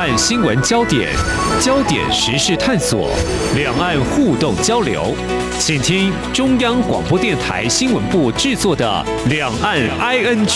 岸新闻焦点、焦点时事探索、两岸互动交流，请听中央广播电台新闻部制作的《两岸 ING》。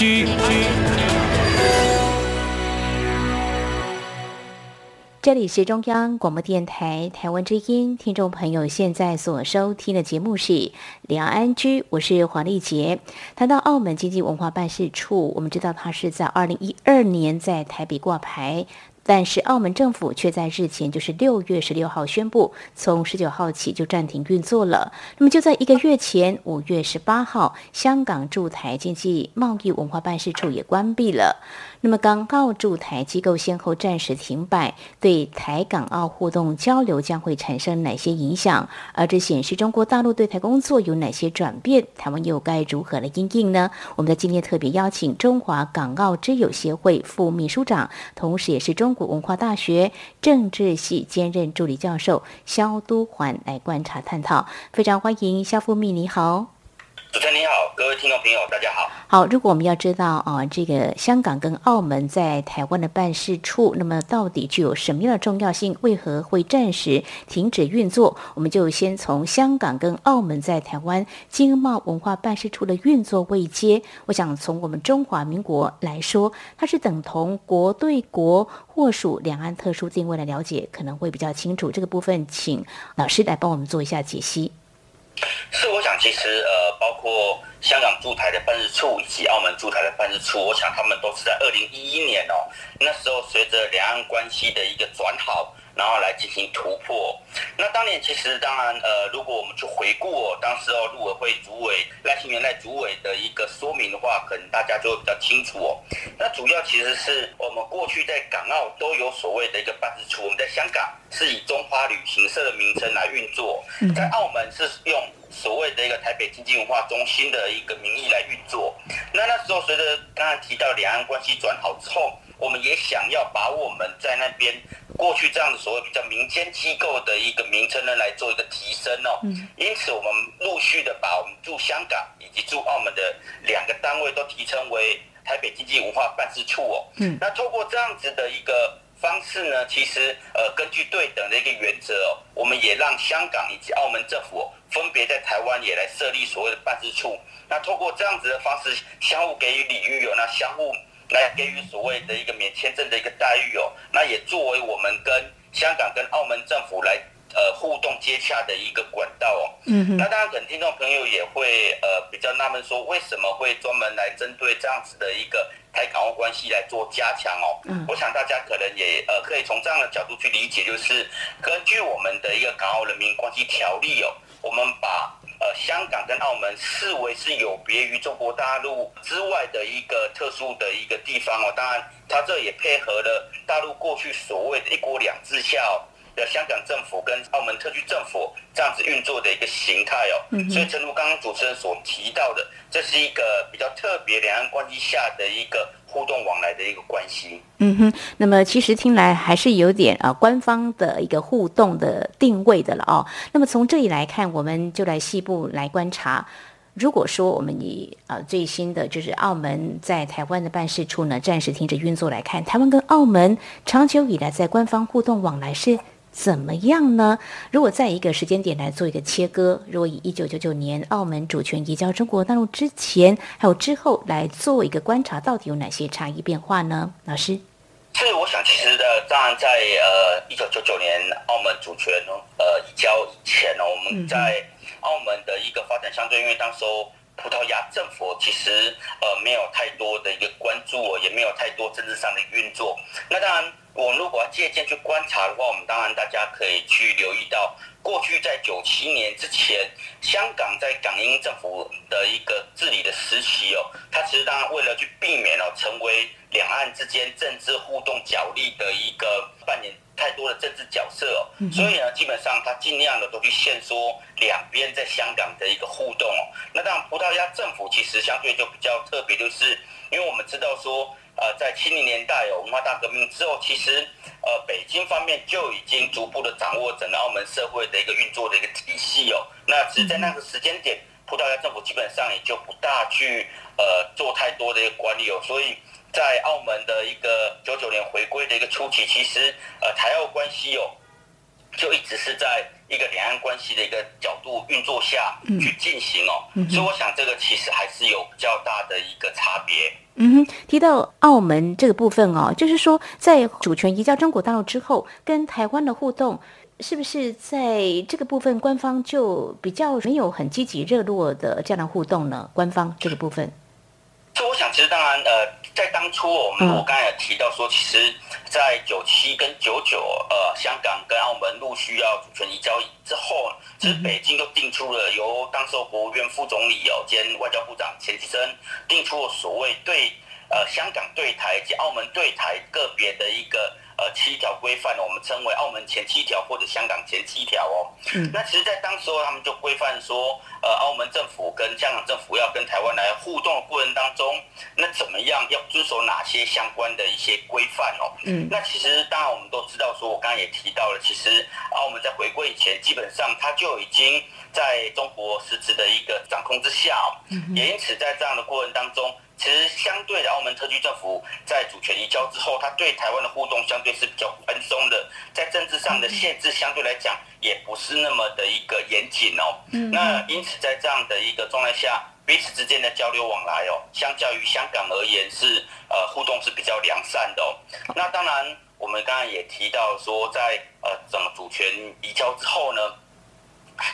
这里是中央广播电台台湾之音，听众朋友现在所收听的节目是《两岸居》，我是黄丽杰。谈到澳门经济文化办事处，我们知道它是在二零一二年在台北挂牌。但是澳门政府却在日前，就是六月十六号宣布，从十九号起就暂停运作了。那么就在一个月前，五月十八号，香港驻台经济贸易文化办事处也关闭了。那么港澳驻台机构先后暂时停摆，对台港澳互动交流将会产生哪些影响？而这显示中国大陆对台工作有哪些转变？台湾又该如何来应应呢？我们在今天特别邀请中华港澳之友协会副秘书长，同时也是中国文化大学政治系兼任助理教授肖都环来观察探讨。非常欢迎肖副秘，你好。主持人你好，各位听众朋友，大家好。好，如果我们要知道啊，这个香港跟澳门在台湾的办事处，那么到底具有什么样的重要性？为何会暂时停止运作？我们就先从香港跟澳门在台湾经贸文化办事处的运作位阶。我想从我们中华民国来说，它是等同国对国，或属两岸特殊定位的了解，可能会比较清楚。这个部分，请老师来帮我们做一下解析。是，我想其实呃，包括香港驻台的办事处以及澳门驻台的办事处，我想他们都是在二零一一年哦，那时候随着两岸关系的一个转好。然后来进行突破。那当年其实当然，呃，如果我们去回顾哦，当时哦陆委会主委赖清德赖主委的一个说明的话，可能大家就会比较清楚哦。那主要其实是我们过去在港澳都有所谓的一个办事处，我们在香港是以中华旅行社的名称来运作，在澳门是用所谓的一个台北经济文化中心的一个名义来运作。那那时候随着刚刚提到两岸关系转好之后，我们也想要把我们在那边。过去这样的所谓比较民间机构的一个名称呢，来做一个提升哦。嗯因此我们陆续的把我们驻香港以及驻澳门的两个单位都提升为台北经济文化办事处哦。嗯，那透过这样子的一个方式呢，其实呃根据对等的一个原则哦，我们也让香港以及澳门政府分别在台湾也来设立所谓的办事处。那透过这样子的方式，相互给予礼遇哦，那相互。来给予所谓的一个免签证的一个待遇哦，那也作为我们跟香港跟澳门政府来呃互动接洽的一个管道哦。嗯哼。那当然，可能听众朋友也会呃比较纳闷说，为什么会专门来针对这样子的一个台港澳关系来做加强哦？嗯。我想大家可能也呃可以从这样的角度去理解，就是根据我们的一个港澳人民关系条例哦，我们把。呃，香港跟澳门视为是有别于中国大陆之外的一个特殊的一个地方哦。当然，它这也配合了大陆过去所谓的一国两制下的香港政府跟澳门特区政府这样子运作的一个形态哦。嗯所以，正如刚刚主持人所提到的，这是一个比较特别两岸关系下的一个。互动往来的一个关系，嗯哼，那么其实听来还是有点啊官方的一个互动的定位的了哦。那么从这里来看，我们就来细部来观察。如果说我们以啊最新的就是澳门在台湾的办事处呢暂时停止运作来看，台湾跟澳门长久以来在官方互动往来是。怎么样呢？如果在一个时间点来做一个切割，如果以一九九九年澳门主权移交中国大陆之前还有之后来做一个观察，到底有哪些差异变化呢？老师，是我想其实的，当然在呃一九九九年澳门主权呃移交以前呢，我们在澳门的一个发展相对，因为当时候葡萄牙政府其实呃没有太多的一个关注，也没有太多政治上的运作，那当然。我们如果要借鉴去观察的话，我们当然大家可以去留意到，过去在九七年之前，香港在港英政府的一个治理的时期哦，它其实当然为了去避免哦成为两岸之间政治互动角力的一个扮演太多的政治角色哦，所以呢，基本上它尽量的都去限缩两边在香港的一个互动哦。那当然，葡萄牙政府其实相对就比较特别，就是因为我们知道说。呃，在七零年代有文化大革命之后，其实呃，北京方面就已经逐步的掌握整个澳门社会的一个运作的一个体系哦。那只是在那个时间点，葡萄牙政府基本上也就不大去呃做太多的一个管理哦。所以在澳门的一个九九年回归的一个初期，其实呃台澳关系哦，就一直是在一个两岸关系的一个角度运作下去进行哦，嗯、所以我想这个其实还是有比较大的一个差别。嗯哼，提到澳门这个部分哦，就是说在主权移交中国大陆之后，跟台湾的互动。是不是在这个部分，官方就比较没有很积极热络的这样的互动呢？官方这个部分，所以我想，其实当然，呃，在当初我们我刚才也提到说，其实，在九七跟九九，呃，香港跟澳门陆续要主权移交之后，其实北京就定出了由当时国务院副总理哦兼外交部长钱其琛定出了所谓对呃香港对台及澳门对台个别的一个。呃，七条规范我们称为澳门前七条或者香港前七条哦。嗯。那其实，在当时候，他们就规范说，呃，澳门政府跟香港政府要跟台湾来互动的过程当中，那怎么样要遵守哪些相关的一些规范哦？嗯。那其实，当然我们都知道，说我刚刚也提到了，其实澳门在回归以前，基本上它就已经在中国实质的一个掌控之下哦。嗯。也因此，在这样的过程当中。其实相对的，澳门特区政府在主权移交之后，他对台湾的互动相对是比较宽松的，在政治上的限制相对来讲也不是那么的一个严谨哦。那因此在这样的一个状态下，彼此之间的交流往来哦，相较于香港而言是呃互动是比较良善的哦。那当然，我们刚刚也提到说在，在呃整个主权移交之后呢。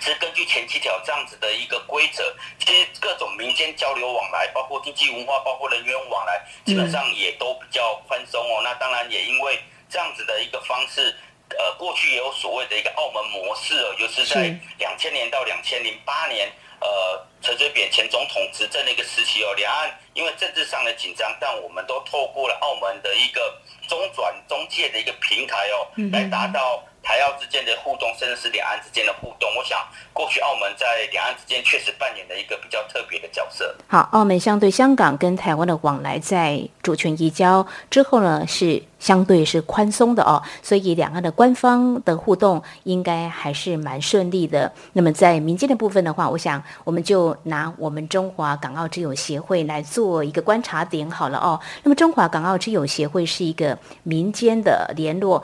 其实根据前七条这样子的一个规则，其实各种民间交流往来，包括经济文化，包括人员往来，基本上也都比较宽松哦。那当然也因为这样子的一个方式，呃，过去也有所谓的一个澳门模式哦，就是在两千年到两千零八年，呃，陈水扁前总统执政的一个时期哦，两岸因为政治上的紧张，但我们都透过了澳门的一个中转中介的一个平台哦，来达到。台澳之间的互动，甚至是两岸之间的互动，我想过去澳门在两岸之间确实扮演了一个比较特别的角色。好，澳门相对香港跟台湾的往来，在主权移交之后呢，是相对是宽松的哦，所以两岸的官方的互动应该还是蛮顺利的。那么在民间的部分的话，我想我们就拿我们中华港澳之友协会来做一个观察点好了哦。那么中华港澳之友协会是一个民间的联络。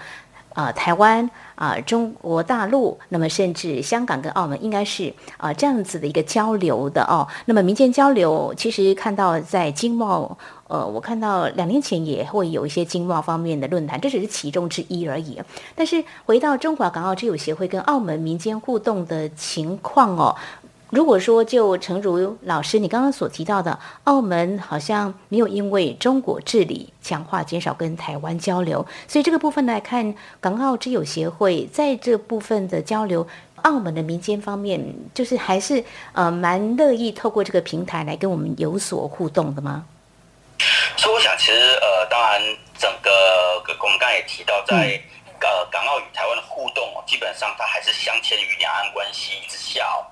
啊、台湾啊、中国大陆，那么甚至香港跟澳门，应该是啊、这样子的一个交流的哦。那么民间交流，其实看到在经贸，呃，我看到两年前也会有一些经贸方面的论坛，这只是其中之一而已。但是回到中华港澳之友协会跟澳门民间互动的情况哦。如果说就诚如老师你刚刚所提到的，澳门好像没有因为中国治理强化减少跟台湾交流，所以这个部分来看，港澳之友协会在这部分的交流，澳门的民间方面就是还是呃蛮乐意透过这个平台来跟我们有所互动的吗？所以我想，其实呃，当然整个我们刚才也提到在，在呃港澳与台湾的互动哦，基本上它还是镶嵌于两岸关系之下哦。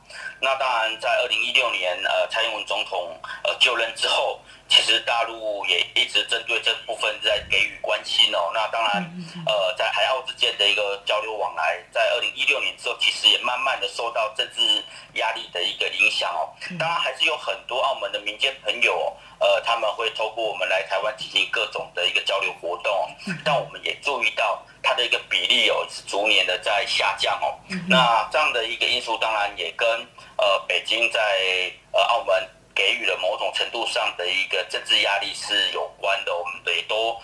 那当然，在二零一六年，呃，蔡英文总统呃就任之后，其实大陆也一直针对这部分在给予关心哦。那当然，呃，在海澳之间的一个交流往来，在二零一六年之后，其实也慢慢的受到政治压力的一个影响哦。当然，还是有很多澳门的民间朋友，呃，他们会透过我们来台湾进行各种的一个交流活动，但我们也注意到。它的一个比例哦，是逐年的在下降哦。那这样的一个因素，当然也跟呃北京在呃澳门给予了某种程度上的一个政治压力是有关的。我们也都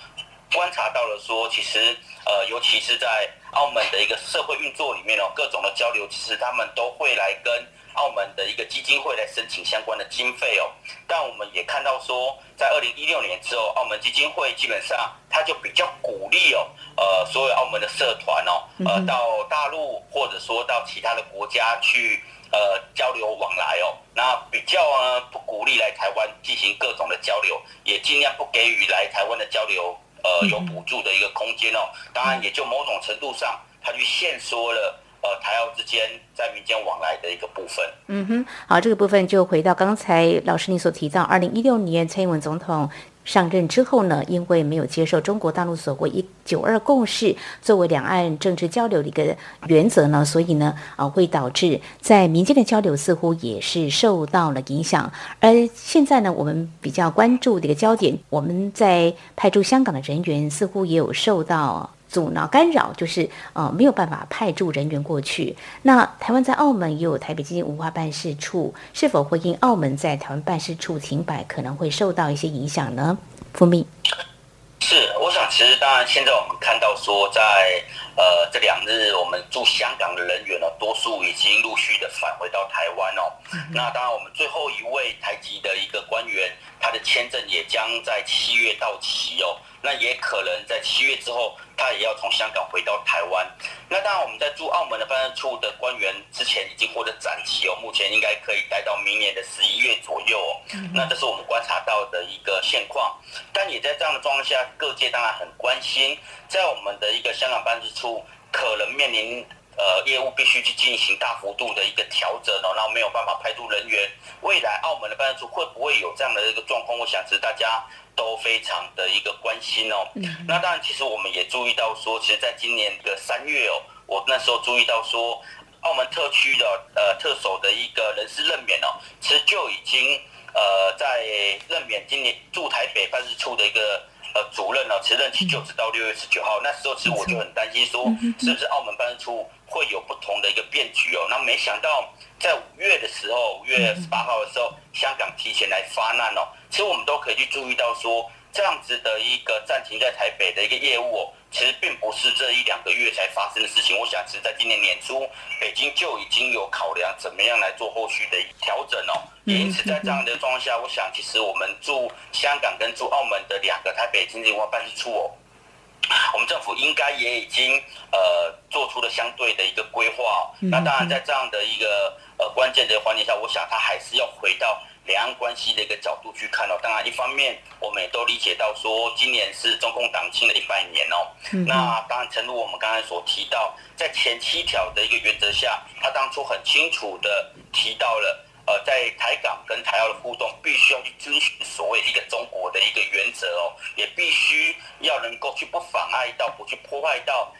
观察到了说，其实呃，尤其是在澳门的一个社会运作里面哦，各种的交流，其实他们都会来跟。澳门的一个基金会来申请相关的经费哦，但我们也看到说，在二零一六年之后，澳门基金会基本上它就比较鼓励哦，呃，所有澳门的社团哦，呃，到大陆或者说到其他的国家去呃交流往来哦，那比较呢不鼓励来台湾进行各种的交流，也尽量不给予来台湾的交流呃有补助的一个空间哦，当然也就某种程度上，他去限缩了。呃，台澳之间在民间往来的一个部分。嗯哼，好，这个部分就回到刚才老师你所提到，二零一六年蔡英文总统上任之后呢，因为没有接受中国大陆所谓“一九二共识”作为两岸政治交流的一个原则呢，所以呢，啊，会导致在民间的交流似乎也是受到了影响。而现在呢，我们比较关注的一个焦点，我们在派驻香港的人员似乎也有受到。阻挠干扰，就是呃没有办法派驻人员过去。那台湾在澳门也有台北经济文化办事处，是否会因澳门在台湾办事处停摆，可能会受到一些影响呢？副秘是，我想其实当然现在我们看到说在呃这两日我们驻香港的人员呢，多数已经陆续的返回到台湾哦。嗯、那当然我们最后一位台籍的一个官员，他的签证也将在七月到期哦。那也可能在七月之后，他也要从香港回到台湾。那当然，我们在驻澳门的办事处的官员之前已经获得展期哦，目前应该可以待到明年的十一月左右哦。那这是我们观察到的一个现况。但也在这样的状况下，各界当然很关心，在我们的一个香港办事处可能面临呃业务必须去进行大幅度的一个调整哦，然后没有办法派驻人员。未来澳门的办事处会不会有这样的一个状况？我想是大家。都非常的一个关心哦。那当然，其实我们也注意到说，其实在今年的三月哦，我那时候注意到说，澳门特区的呃特首的一个人事任免哦，其实就已经呃在任免今年驻台北办事处的一个呃主任呢，其实任期就直到六月十九号。那时候其实我就很担心说，是不是澳门办事处会有不同的一个变局哦？那没想到在五月的时候，五月十八号的时候，香港提前来发难哦。其实我们都可以去注意到，说这样子的一个暂停在台北的一个业务哦，其实并不是这一两个月才发生的事情。我想，其实在今年年初，北京就已经有考量怎么样来做后续的调整哦。也因此，在这样的状况下，我想，其实我们驻香港跟驻澳门的两个台北经济文化办事处哦，我们政府应该也已经呃做出了相对的一个规划哦。那当然，在这样的一个呃关键的环节下，我想它还是要回到。两岸关系的一个角度去看哦，当然一方面我们也都理解到说，今年是中共党庆的一百年哦。那当然，诚如我们刚才所提到，在前七条的一个原则下，他当初很清楚的提到了，呃，在台港跟台澳的互动，必须要去遵循所谓一个中国的一个原则哦，也必须要能够去不妨碍到，不去破坏到。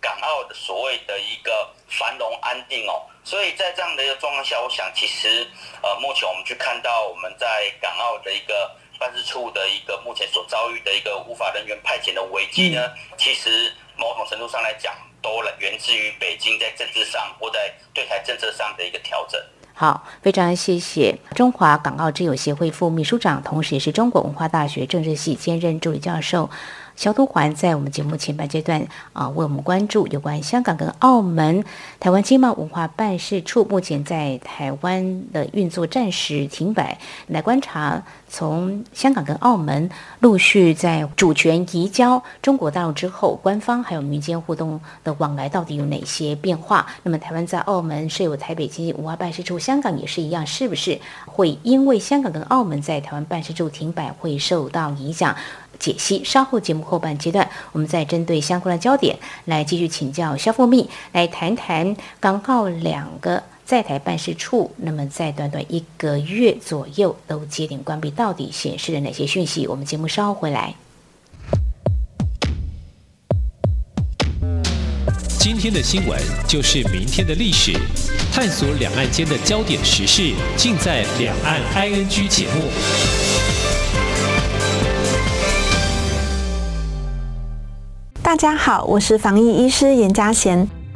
港澳的所谓的一个繁荣安定哦，所以在这样的一个状况下，我想其实呃，目前我们去看到我们在港澳的一个办事处的一个目前所遭遇的一个无法人员派遣的危机呢，其实某种程度上来讲，都源自于北京在政治上或在对台政策上的一个调整。好，非常谢谢中华港澳之友协会副秘书长，同时也是中国文化大学政治系兼任助理教授。萧都环在我们节目前半阶段啊，为我们关注有关香港跟澳门台湾经贸文化办事处目前在台湾的运作暂时停摆，来观察从香港跟澳门陆续在主权移交中国大陆之后，官方还有民间互动的往来到底有哪些变化？那么台湾在澳门设有台北经济文化办事处，香港也是一样，是不是会因为香港跟澳门在台湾办事处停摆会受到影响？解析，稍后节目后半阶段，我们再针对相关的焦点来继续请教萧副秘，来谈谈港澳两个在台办事处，那么在短短一个月左右都接连关闭，到底显示了哪些讯息？我们节目稍后回来。今天的新闻就是明天的历史，探索两岸间的焦点时事，尽在《两岸 ING》节目。大家好，我是防疫医师严家贤。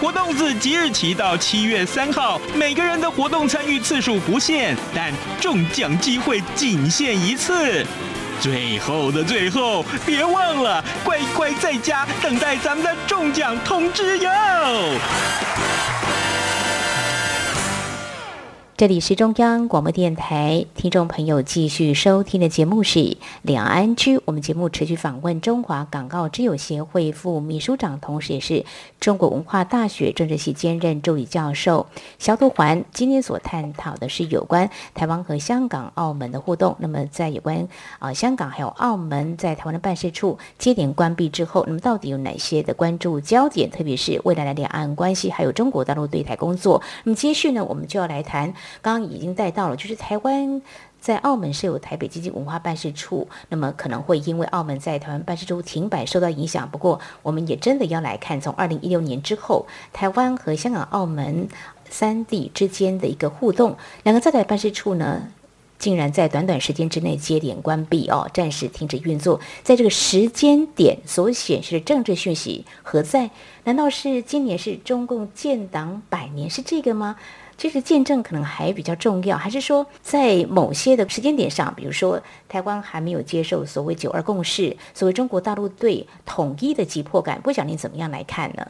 活动自即日起到七月三号，每个人的活动参与次数不限，但中奖机会仅限一次。最后的最后，别忘了乖乖在家等待咱们的中奖通知哟。这里是中央广播电台，听众朋友继续收听的节目是两岸区。我们节目持续访问中华港澳之友协会副秘书长，同时也是中国文化大学政治系兼任助理教授萧德环。今天所探讨的是有关台湾和香港、澳门的互动。那么，在有关啊香港还有澳门在台湾的办事处接连关闭之后，那么到底有哪些的关注焦点？特别是未来的两岸关系，还有中国大陆对台工作。那么接续呢，我们就要来谈。刚刚已经带到了，就是台湾在澳门设有台北经济文化办事处，那么可能会因为澳门在台湾办事处停摆受到影响。不过，我们也真的要来看，从二零一六年之后，台湾和香港、澳门三地之间的一个互动，两个在台办事处呢，竟然在短短时间之内接连关闭哦，暂时停止运作。在这个时间点所显示的政治讯息何在？难道是今年是中共建党百年？是这个吗？其实见证可能还比较重要，还是说在某些的时间点上，比如说台湾还没有接受所谓“九二共识”，所谓中国大陆对统一的急迫感，不晓得你怎么样来看呢？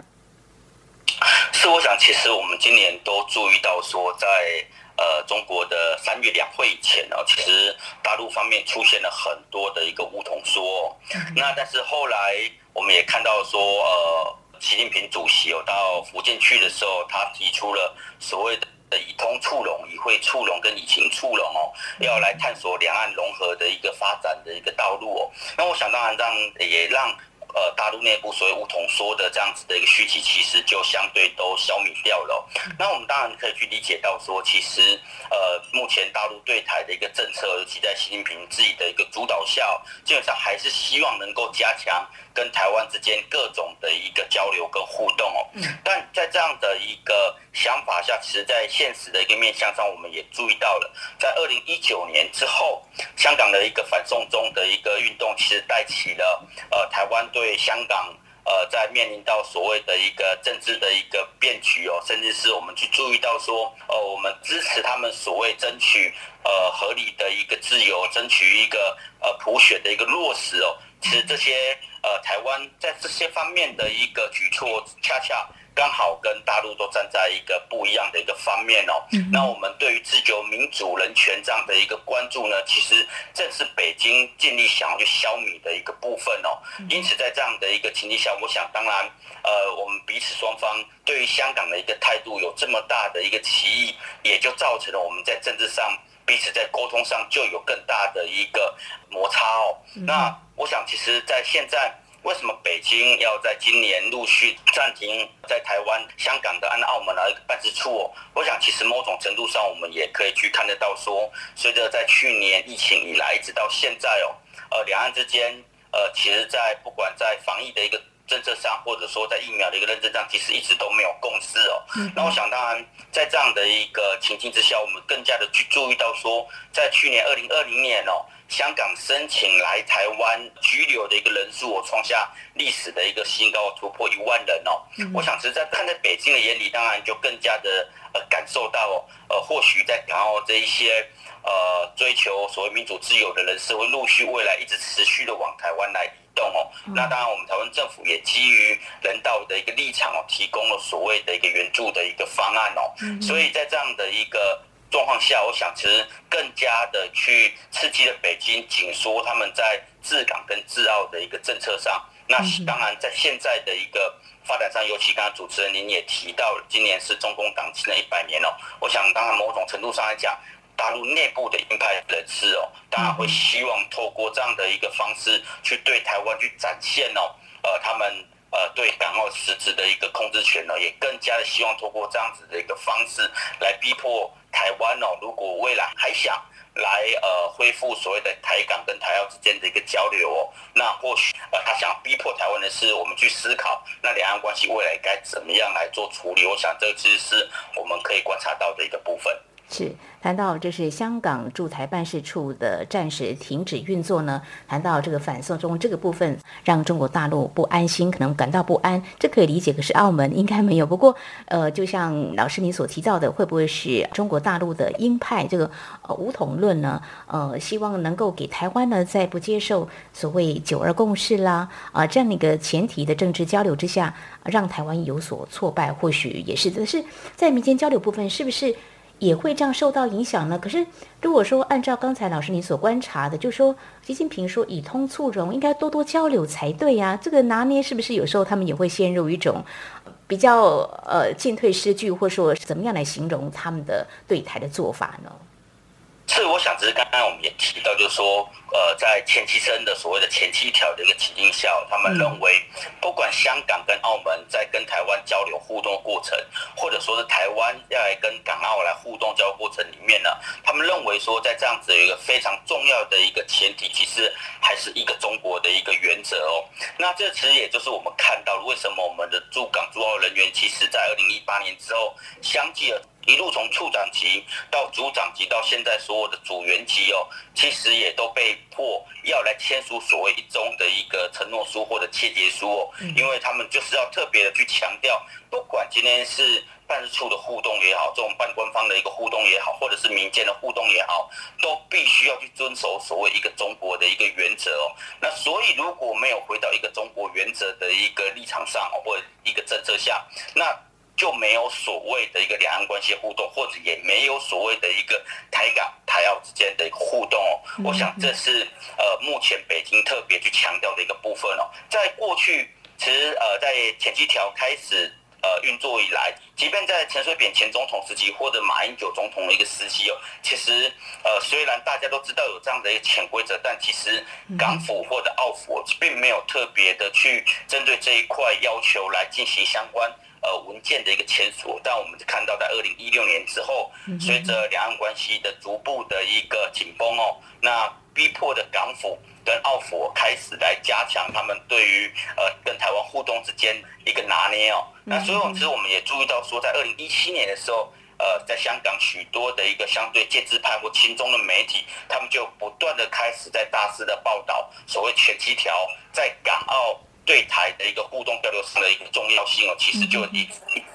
是，我想其实我们今年都注意到说在，在呃中国的三月两会以前呢，其实大陆方面出现了很多的一个梧桐说，那但是后来我们也看到说，呃，习近平主席有到福建去的时候，他提出了所谓的。以通促融、以惠促融跟以情促融哦，要来探索两岸融合的一个发展的一个道路哦。那我想当然让也让呃大陆内部所谓梧桐说的这样子的一个讯息，其实就相对都消弭掉了。那我们当然可以去理解到说，其实呃目前大陆对台的一个政策，尤其在习近平自己的一个主导下，基本上还是希望能够加强。跟台湾之间各种的一个交流跟互动哦，但在这样的一个想法下，其实，在现实的一个面向上，我们也注意到了，在二零一九年之后，香港的一个反送中的一个运动，其实带起了呃台湾对香港呃在面临到所谓的一个政治的一个变局哦，甚至是我们去注意到说，呃我们支持他们所谓争取呃合理的一个自由，争取一个呃普选的一个落实哦。其实这些呃，台湾在这些方面的一个举措，恰恰刚好跟大陆都站在一个不一样的一个方面哦。那我们对于自由、民主、人权这样的一个关注呢，其实正是北京尽力想要去消弭的一个部分哦。因此，在这样的一个情境下，我想当然，呃，我们彼此双方对于香港的一个态度有这么大的一个歧义，也就造成了我们在政治上。彼此在沟通上就有更大的一个摩擦哦。那我想，其实，在现在，为什么北京要在今年陆续暂停在台湾、香港的按、澳门的一个办事处哦？我想，其实某种程度上，我们也可以去看得到，说，随着在去年疫情以来，一直到现在哦，呃，两岸之间，呃，其实，在不管在防疫的一个。政策上，或者说在疫苗的一个认证上，其实一直都没有共识哦。那我想，当然，在这样的一个情境之下，我们更加的去注意到说，在去年二零二零年哦，香港申请来台湾居留的一个人数，我创下历史的一个新高，突破一万人哦。我想，其实，在看在北京的眼里，当然就更加的呃感受到哦，呃，或许在港澳这一些。呃追求所谓民主自由的人士会陆续未来一直持续的往台湾来移动哦。那当然，我们台湾政府也基于人道的一个立场哦，提供了所谓的一个援助的一个方案哦。所以在这样的一个状况下，我想其实更加的去刺激了北京紧缩他们在治港跟治澳的一个政策上。那当然，在现在的一个发展上，尤其刚刚主持人您也提到了，今年是中共党庆的一百年哦。我想，当然某种程度上来讲，大陆内部的鹰派人士哦，当然会希望透过这样的一个方式去对台湾去展现哦，呃，他们呃对港澳实质的一个控制权呢，也更加的希望透过这样子的一个方式来逼迫台湾哦，如果未来还想。来呃恢复所谓的台港跟台澳之间的一个交流哦，那或许呃他想逼迫台湾的是我们去思考，那两岸关系未来该怎么样来做处理？我想这其实是我们可以观察到的一个部分。是谈到这是香港驻台办事处的暂时停止运作呢？谈到这个反送中这个部分，让中国大陆不安心，可能感到不安，这可以理解。可是澳门应该没有。不过，呃，就像老师你所提到的，会不会是中国大陆的鹰派这个呃武统论呢？呃，希望能够给台湾呢，在不接受所谓九二共识啦啊、这样的一个前提的政治交流之下，让台湾有所挫败，或许也是。但是，在民间交流部分，是不是？也会这样受到影响呢？可是如果说按照刚才老师您所观察的，就说习近平说以通促融，应该多多交流才对呀。这个拿捏是不是有时候他们也会陷入一种比较呃进退失据，或者说怎么样来形容他们的对台的做法呢？是，我想只是刚刚我们也提到，就是说，呃，在前期生的所谓的前七条的一个情境下，他们认为，不管香港跟澳门在跟台湾交流互动的过程，或者说是台湾要来跟港澳来互动交流过程里面呢，他们认为说，在这样子有一个非常重要的一个前提，其实还是一个中国的一个原则哦。那这其实也就是我们看到为什么我们的驻港驻澳人员，其实在二零一八年之后，相继了。一路从处长级到组长级，到现在所有的组员级哦，其实也都被迫要来签署所谓一中的一个承诺书或者切结书哦，因为他们就是要特别的去强调，不管今天是办事处的互动也好，这种办官方的一个互动也好，或者是民间的互动也好，都必须要去遵守所谓一个中国的一个原则哦。那所以如果没有回到一个中国原则的一个立场上或者一个政策下，那就没有所谓的一个两岸关系互动，或者也没有所谓的一个台港、台澳之间的一个互动哦。我想这是呃目前北京特别去强调的一个部分哦。在过去，其实呃在前七条开始呃运作以来，即便在陈水扁前总统时期或者马英九总统的一个时期哦，大家都知道有这样的一个潜规则，但其实港府或者澳府并没有特别的去针对这一块要求来进行相关。呃，文件的一个签署，但我们看到在二零一六年之后，随着两岸关系的逐步的一个紧绷哦，那逼迫的港府跟澳府开始来加强他们对于呃跟台湾互动之间一个拿捏哦。那所以，其实我们也注意到说，在二零一七年的时候，呃，在香港许多的一个相对建制派或亲中的媒体，他们就不断的开始在大肆的报道所谓前七条在港澳。对台的一个互动交流上的一个重要性哦，其实就一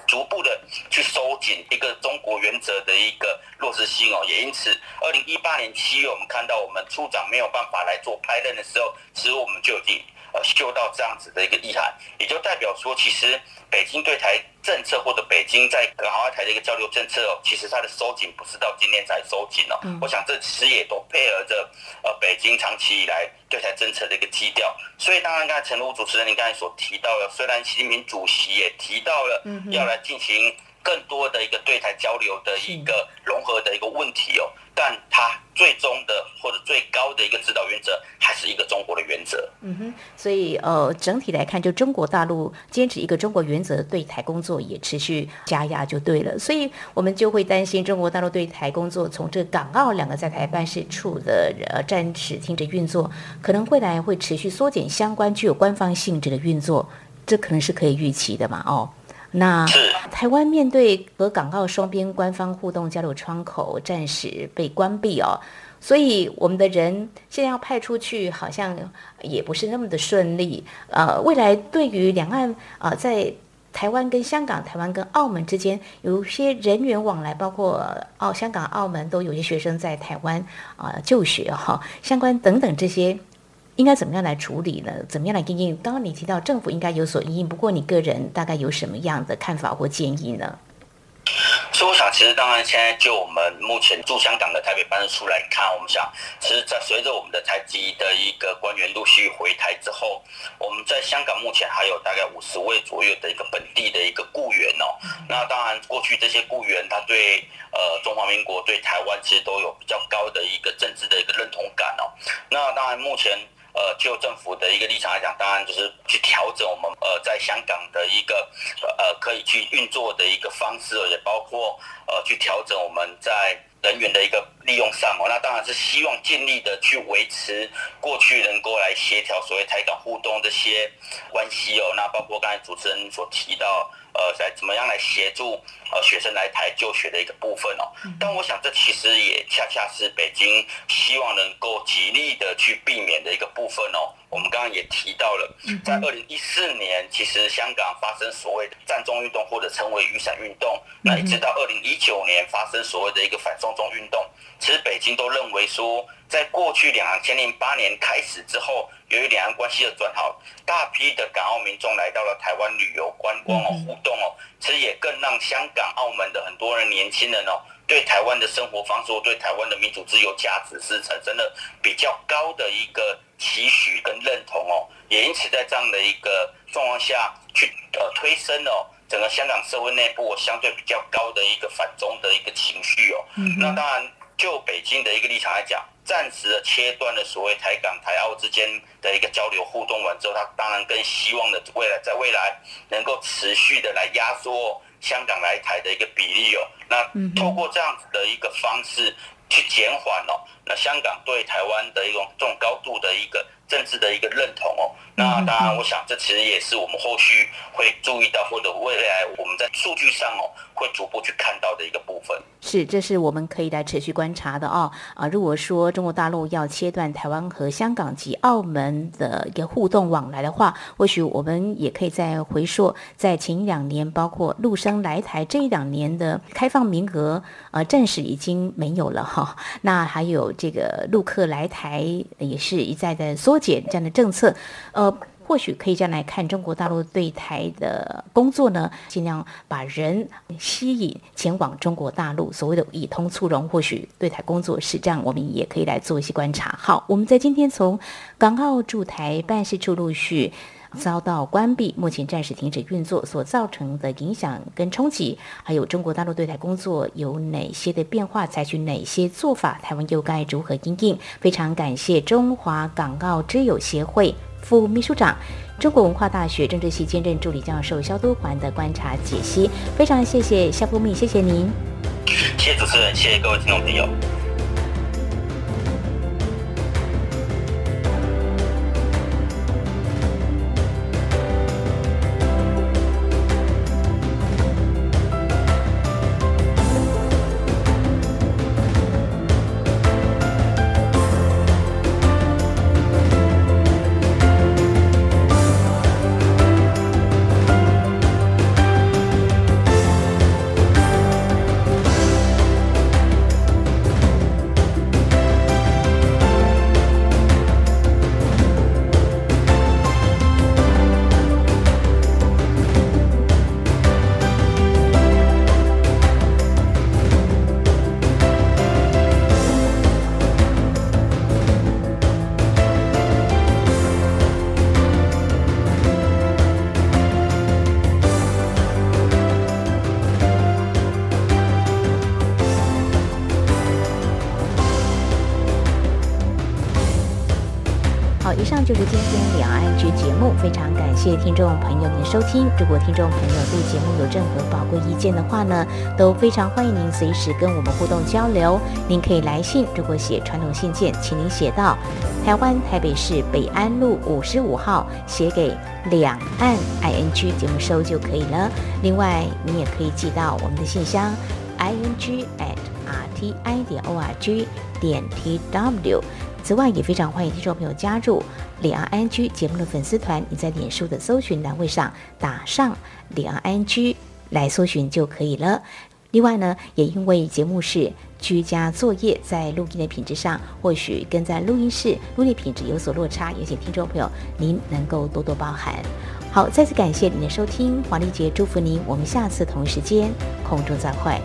逐步的去收紧一个中国原则的一个落实性哦，也因此，二零一八年七月，我们看到我们处长没有办法来做派任的时候，其实我们就已经。呃，嗅到这样子的一个意涵，也就代表说，其实北京对台政策或者北京在港澳台的一个交流政策哦，其实它的收紧不是到今天才收紧哦。我想这其实也都配合着呃北京长期以来对台政策的一个基调。所以当然，刚才陈露主持人您刚才所提到的，虽然习近平主席也提到了要来进行。更多的一个对台交流的一个融合的一个问题哦，但它最终的或者最高的一个指导原则还是一个中国的原则。嗯哼，所以呃，整体来看，就中国大陆坚持一个中国原则，对台工作也持续加压就对了。所以我们就会担心中国大陆对台工作从这港澳两个在台办事处的呃暂时停止运作，可能未来会持续缩减相关具有官方性质的运作，这可能是可以预期的嘛？哦。那台湾面对和港澳双边官方互动交流窗口暂时被关闭哦，所以我们的人现在要派出去，好像也不是那么的顺利。呃，未来对于两岸啊、呃，在台湾跟香港、台湾跟澳门之间有些人员往来，包括澳、香港、澳门都有些学生在台湾啊、呃、就学哈，相关等等这些，应该怎么样来处理呢？怎么样来因应？刚刚你提到政府应该有所因应，不过你个人大概有什么样的看法或建议呢？所以我想，其实当然，现在就我们目前驻香港的台北办事处来看，我们想，其实，在随着我们的台籍的一个官员陆续回台之后，我们在香港目前还有大概五十位左右的一个本地的一个雇员哦。那当然，过去这些雇员他对呃中华民国对台湾其实都有比较高的一个政治的一个认同感哦。那当然，目前。呃，就政府的一个立场来讲，当然就是去调整我们呃在香港的一个呃可以去运作的一个方式，也包括呃去调整我们在人员的一个利用上哦。那当然是希望尽力的去维持过去能够来协调所谓台港互动这些关系哦。那包括刚才主持人所提到。呃，在怎么样来协助呃学生来台就学的一个部分哦，但我想这其实也恰恰是北京希望能够极力的去避免的一个部分哦。我们刚刚也提到了，在二零一四年，其实香港发生所谓的占中运动或者称为雨伞运动，那一直到二零一九年发生所谓的一个反送中运动，其实北京都认为说，在过去两千零八年开始之后。由于两岸关系的转好，大批的港澳民众来到了台湾旅游观光哦，互动哦，其实也更让香港、澳门的很多人年轻人哦，对台湾的生活方式、对台湾的民主自由价值是产生了比较高的一个期许跟认同哦，也因此在这样的一个状况下去呃推升哦整个香港社会内部相对比较高的一个反中的一个情绪哦，那当然就北京的一个立场来讲。暂时的切断了所谓台港台澳之间的一个交流互动完之后，他当然更希望的未来在未来能够持续的来压缩香港来台的一个比例哦。那透过这样子的一个方式去减缓哦，那香港对台湾的一种这种高度的一个。政治的一个认同哦，那当然，我想这其实也是我们后续会注意到，或者未来我们在数据上哦会逐步去看到的一个部分。是，这是我们可以来持续观察的哦。啊，如果说中国大陆要切断台湾和香港及澳门的一个互动往来的话，或许我们也可以再回溯，在前两年，包括陆生来台这一两年的开放名额，呃，暂时已经没有了哈。那还有这个陆客来台也是一再的缩。减这样的政策，呃，或许可以这样来看中国大陆对台的工作呢，尽量把人吸引前往中国大陆，所谓的以通促融，或许对台工作是这样，我们也可以来做一些观察。好，我们在今天从港澳驻台办事处陆续遭到关闭，目前暂时停止运作所造成的影响跟冲击，还有中国大陆对台工作有哪些的变化，采取哪些做法，台湾又该如何应应？非常感谢中华港澳之友协会副秘书长、中国文化大学政治系兼任助理教授肖都环的观察解析，非常谢谢肖副秘，谢谢您，谢谢主持人，谢谢各位听众朋友。谢谢听众朋友您收听。如果听众朋友对节目有任何宝贵意见的话呢，都非常欢迎您随时跟我们互动交流。您可以来信，如果写传统信件，请您写到台湾台北市北安路五十五号，写给两岸 ING 节目收就可以了。另外，你也可以寄到我们的信箱 ing at rti 点 org 点 tw。此外，也非常欢迎听众朋友加入两岸 ING 节目的粉丝团，你在脸书的搜寻栏位上打上两岸 ING 来搜寻就可以了。另外呢，也因为节目是居家作业，在录音的品质上，或许跟在录音室录音品质有所落差，也请听众朋友您能够多多包涵。好，再次感谢您的收听，黄丽杰祝福您，我们下次同一时间空中再会。